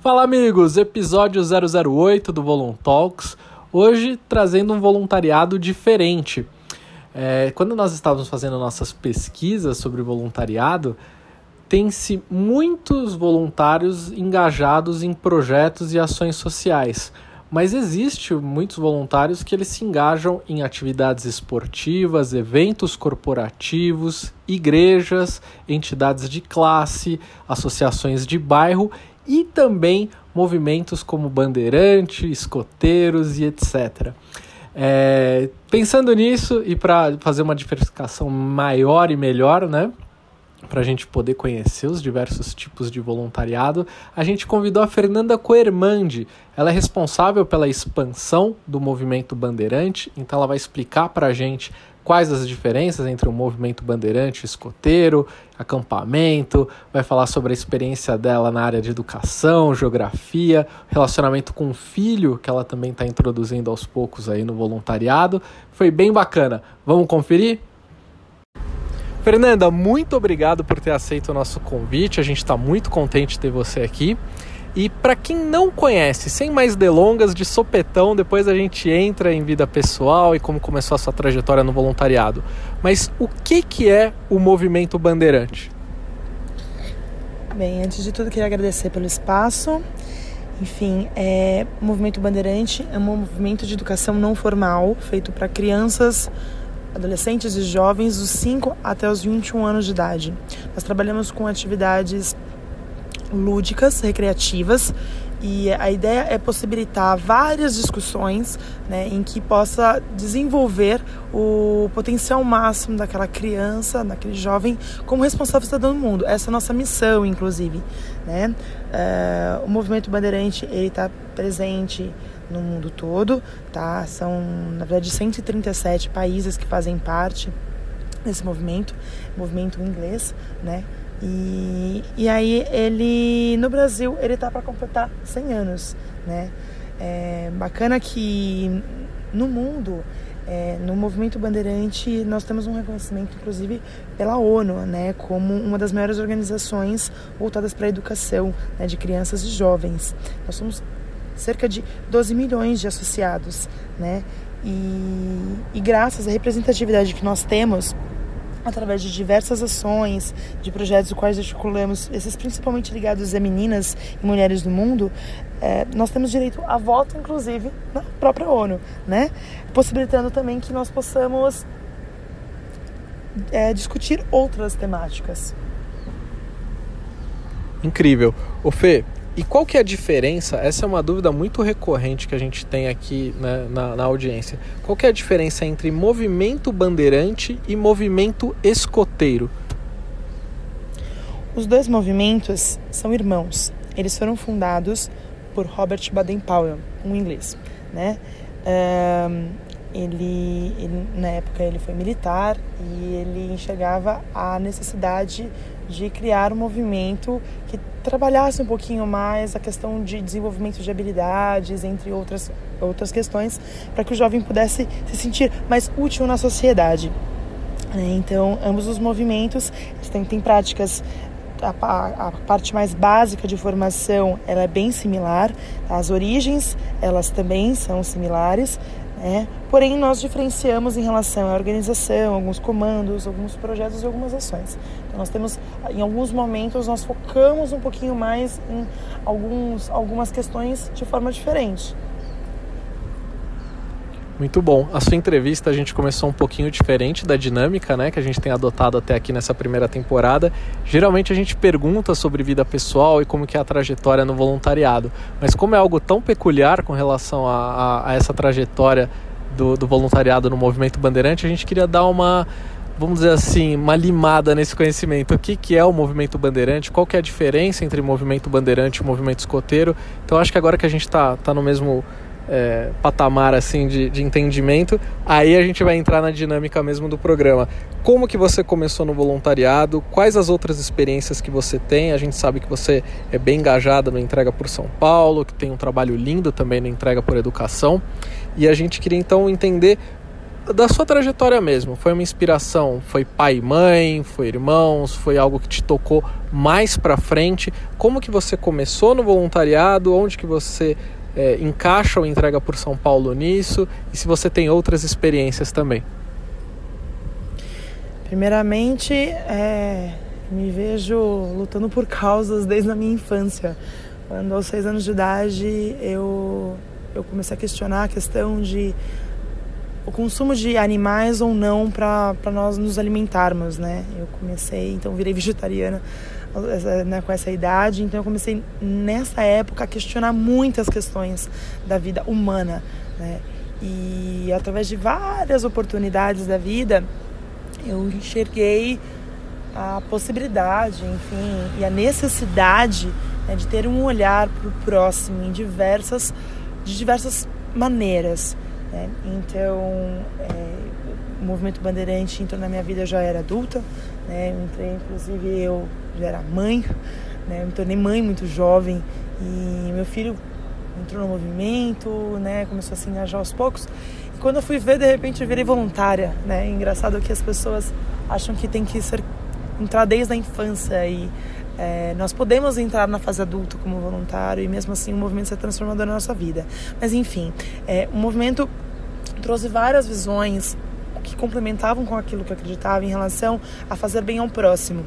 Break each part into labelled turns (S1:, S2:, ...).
S1: Fala amigos, episódio 008 do Volun Talks. Hoje trazendo um voluntariado diferente. É, quando nós estávamos fazendo nossas pesquisas sobre voluntariado, tem-se muitos voluntários engajados em projetos e ações sociais. Mas existe muitos voluntários que eles se engajam em atividades esportivas, eventos corporativos, igrejas, entidades de classe, associações de bairro e também movimentos como bandeirante, escoteiros e etc. É, pensando nisso e para fazer uma diversificação maior e melhor, né? Para a gente poder conhecer os diversos tipos de voluntariado, a gente convidou a Fernanda Coermandi. Ela é responsável pela expansão do movimento Bandeirante, então ela vai explicar para a gente quais as diferenças entre o movimento bandeirante escoteiro, acampamento, vai falar sobre a experiência dela na área de educação, geografia, relacionamento com o filho, que ela também está introduzindo aos poucos aí no voluntariado. Foi bem bacana. Vamos conferir? Fernanda, muito obrigado por ter aceito o nosso convite. A gente está muito contente de ter você aqui. E para quem não conhece, sem mais delongas, de sopetão, depois a gente entra em vida pessoal e como começou a sua trajetória no voluntariado. Mas o que, que é o movimento bandeirante?
S2: Bem, antes de tudo, queria agradecer pelo espaço. Enfim, é, o Movimento Bandeirante é um movimento de educação não formal feito para crianças, adolescentes e jovens dos 5 até os 21 anos de idade. Nós trabalhamos com atividades lúdicas, recreativas, e a ideia é possibilitar várias discussões né, em que possa desenvolver o potencial máximo daquela criança, daquele jovem, como responsável cidadão do mundo. Essa é a nossa missão, inclusive. Né? Uh, o movimento Bandeirante está presente no mundo todo, tá? São, na verdade, 137 países que fazem parte desse movimento, movimento inglês, né? E, e aí ele no Brasil ele tá para completar 100 anos, né? É bacana que no mundo é, no movimento bandeirante nós temos um reconhecimento inclusive pela ONU né? Como uma das maiores organizações voltadas para a educação né, de crianças e jovens. Nós somos cerca de 12 milhões de associados né? E, e graças à representatividade que nós temos através de diversas ações, de projetos os quais articulamos, esses principalmente ligados a meninas e mulheres do mundo, é, nós temos direito a voto, inclusive, na própria ONU, né? Possibilitando também que nós possamos é, discutir outras temáticas.
S1: Incrível. O Fê, e qual que é a diferença? Essa é uma dúvida muito recorrente que a gente tem aqui né, na, na, audiência. Qual que é a diferença entre movimento bandeirante e movimento escoteiro?
S2: Os dois movimentos são irmãos. Eles foram fundados por Robert Baden-Powell, um inglês, né? Um, ele, ele, na época ele foi militar e ele enxergava a necessidade de criar um movimento que trabalhasse um pouquinho mais a questão de desenvolvimento de habilidades, entre outras, outras questões, para que o jovem pudesse se sentir mais útil na sociedade. Né? Então, ambos os movimentos têm, têm práticas a, a, parte mais básica de formação ela é bem similar, as origens elas também são similares, né? Porém, nós diferenciamos em relação à organização, alguns comandos, alguns projetos e algumas ações. Então, nós temos, em alguns momentos, nós focamos um pouquinho mais em alguns, algumas questões de forma diferente.
S1: Muito bom. A sua entrevista a gente começou um pouquinho diferente da dinâmica, né, que a gente tem adotado até aqui nessa primeira temporada. Geralmente a gente pergunta sobre vida pessoal e como que é a trajetória no voluntariado, mas como é algo tão peculiar com relação a, a, a essa trajetória do, do voluntariado no movimento Bandeirante, a gente queria dar uma vamos dizer assim, uma limada nesse conhecimento. O que, que é o movimento bandeirante? Qual que é a diferença entre movimento bandeirante e movimento escoteiro? Então acho que agora que a gente está tá no mesmo é, patamar assim de, de entendimento, aí a gente vai entrar na dinâmica mesmo do programa. Como que você começou no voluntariado? Quais as outras experiências que você tem? A gente sabe que você é bem engajada no Entrega por São Paulo, que tem um trabalho lindo também no Entrega por Educação. E a gente queria então entender da sua trajetória mesmo, foi uma inspiração? Foi pai e mãe, foi irmãos, foi algo que te tocou mais para frente? Como que você começou no voluntariado? Onde que você é, encaixa o Entrega por São Paulo nisso? E se você tem outras experiências também?
S2: Primeiramente, é, me vejo lutando por causas desde a minha infância. Quando aos seis anos de idade eu, eu comecei a questionar a questão de o consumo de animais ou não para nós nos alimentarmos, né? Eu comecei, então virei vegetariana né, com essa idade, então eu comecei nessa época a questionar muitas questões da vida humana, né? E através de várias oportunidades da vida, eu enxerguei a possibilidade, enfim, e a necessidade né, de ter um olhar para o próximo em diversas, de diversas maneiras. Né? Então, é, o movimento Bandeirante entrou na minha vida, eu já era adulta, né? eu entrei, inclusive, eu já era mãe, né? eu me tornei mãe muito jovem e meu filho entrou no movimento, né? começou a se engajar aos poucos. E quando eu fui ver, de repente, eu virei voluntária. Né? engraçado que as pessoas acham que tem que ser entrar desde a infância e é, nós podemos entrar na fase adulta como voluntário e mesmo assim o movimento se transformador na nossa vida. Mas enfim, é, o movimento trouxe várias visões que complementavam com aquilo que eu acreditava em relação a fazer bem ao próximo.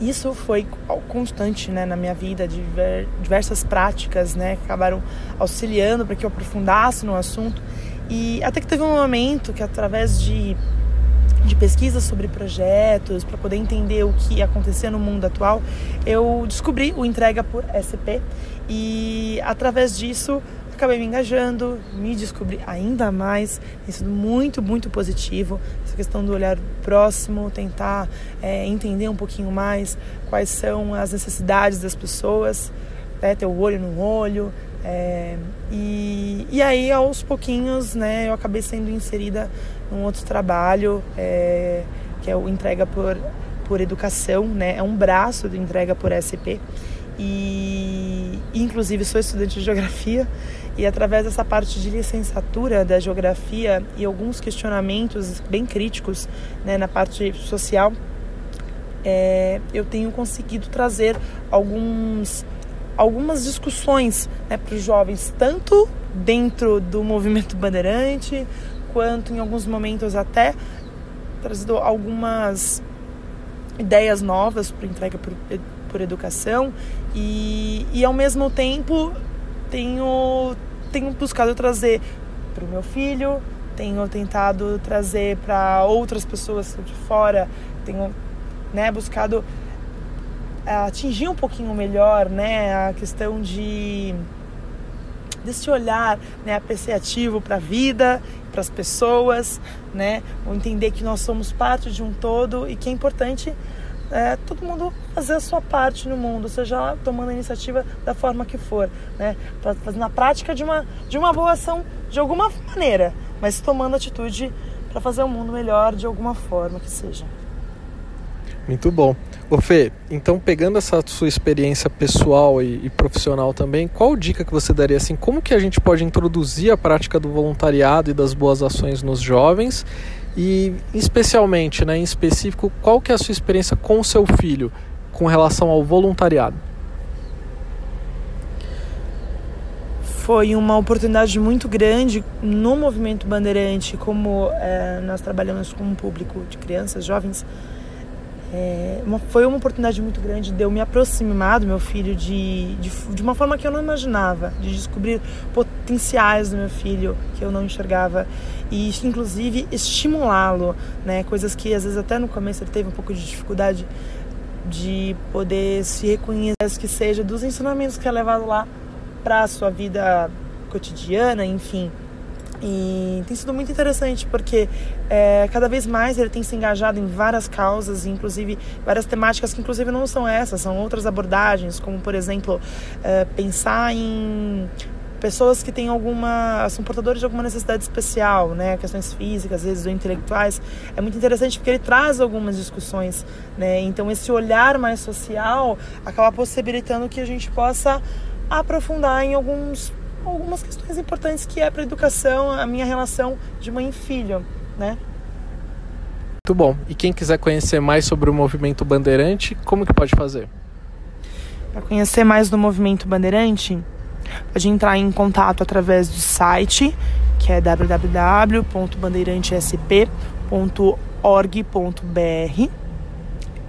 S2: Isso foi constante né, na minha vida, diversas práticas né, que acabaram auxiliando para que eu aprofundasse no assunto. E até que teve um momento que, através de de pesquisa sobre projetos, para poder entender o que acontecia no mundo atual, eu descobri o Entrega por SP e através disso acabei me engajando, me descobri ainda mais, sido muito, muito positivo essa questão do olhar próximo, tentar é, entender um pouquinho mais quais são as necessidades das pessoas, né, ter o olho no olho, é, e, e aí aos pouquinhos né, eu acabei sendo inserida num outro trabalho é, que é o entrega por, por educação, né? É um braço do entrega por SP. E inclusive sou estudante de geografia e através dessa parte de licenciatura da geografia e alguns questionamentos bem críticos né, na parte social, é, eu tenho conseguido trazer alguns algumas discussões né, para os jovens, tanto dentro do movimento bandeirante, quanto em alguns momentos até trazido algumas ideias novas para entrega por educação e, e ao mesmo tempo tenho, tenho buscado trazer para o meu filho, tenho tentado trazer para outras pessoas de fora, tenho né, buscado eh, atingir um pouquinho melhor né, a questão de desse olhar né, apreciativo para a vida, para as pessoas, né, entender que nós somos parte de um todo e que é importante é, todo mundo fazer a sua parte no mundo, seja lá tomando a iniciativa da forma que for, né, fazendo a prática de uma, de uma boa ação de alguma maneira, mas tomando atitude para fazer o mundo melhor de alguma forma que seja.
S1: Muito bom. Ô Fê, então pegando essa sua experiência pessoal e, e, profissional também, qual dica que você daria assim, como que a gente pode introduzir a prática do voluntariado e das boas ações nos jovens e especialmente, né, em específico, qual que é a sua experiência com o seu filho com relação ao voluntariado?
S2: Foi uma oportunidade muito grande no movimento Bandeirante, como é, nós trabalhamos com um público de crianças, jovens, é, uma, foi uma oportunidade muito grande de eu me aproximar do meu filho de, de, de, uma forma que eu não imaginava, de descobrir potenciais do meu filho que eu não enxergava e, inclusive, estimulá-lo, né? Coisas que às vezes até no começo ele teve um pouco de dificuldade de poder se reconhecer, que seja dos ensinamentos que é levado lá para a sua vida cotidiana, enfim. E tem sido muito interessante porque é, cada vez mais ele tem se engajado em várias causas, inclusive várias temáticas que inclusive não são essas, são outras abordagens, como por exemplo é, pensar em pessoas que têm alguma são portadores de alguma necessidade especial, né, questões físicas, às vezes ou intelectuais, é muito interessante porque ele traz algumas discussões, né? Então esse olhar mais social acaba possibilitando que a gente possa aprofundar em alguns algumas questões importantes que é para educação, a minha relação de mãe e filho, né?
S1: Muito bom. E quem quiser conhecer mais sobre o movimento Bandeirante, como que pode fazer?
S2: Para conhecer mais do movimento Bandeirante, pode entrar em contato através do site, que é www.bandeirantesp.org.br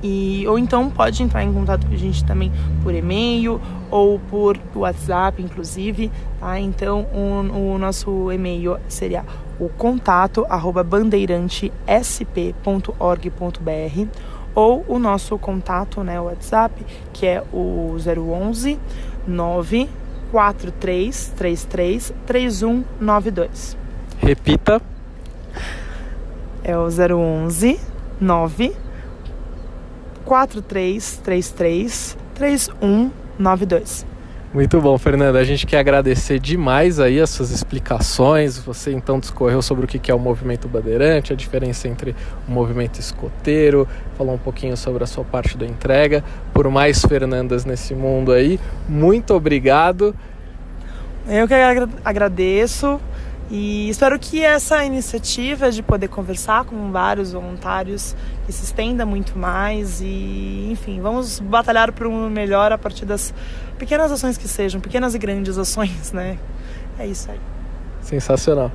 S2: e, ou então pode entrar em contato com a gente também por e-mail ou por WhatsApp, inclusive. Tá? Então, o, o nosso e-mail seria o contato arroba bandeirantesp.org.br ou o nosso contato, né, o WhatsApp, que é o 011 94333 3192.
S1: Repita.
S2: É o 011 9 4333 3192.
S1: Muito bom, Fernanda. A gente quer agradecer demais aí as suas explicações. Você então discorreu sobre o que é o movimento bandeirante, a diferença entre o movimento escoteiro, falou um pouquinho sobre a sua parte da entrega. Por mais Fernandas nesse mundo aí, muito obrigado.
S2: Eu que agradeço. E espero que essa iniciativa de poder conversar com vários voluntários que se estenda muito mais e, enfim, vamos batalhar por um melhor a partir das pequenas ações que sejam, pequenas e grandes ações, né? É isso aí.
S1: Sensacional.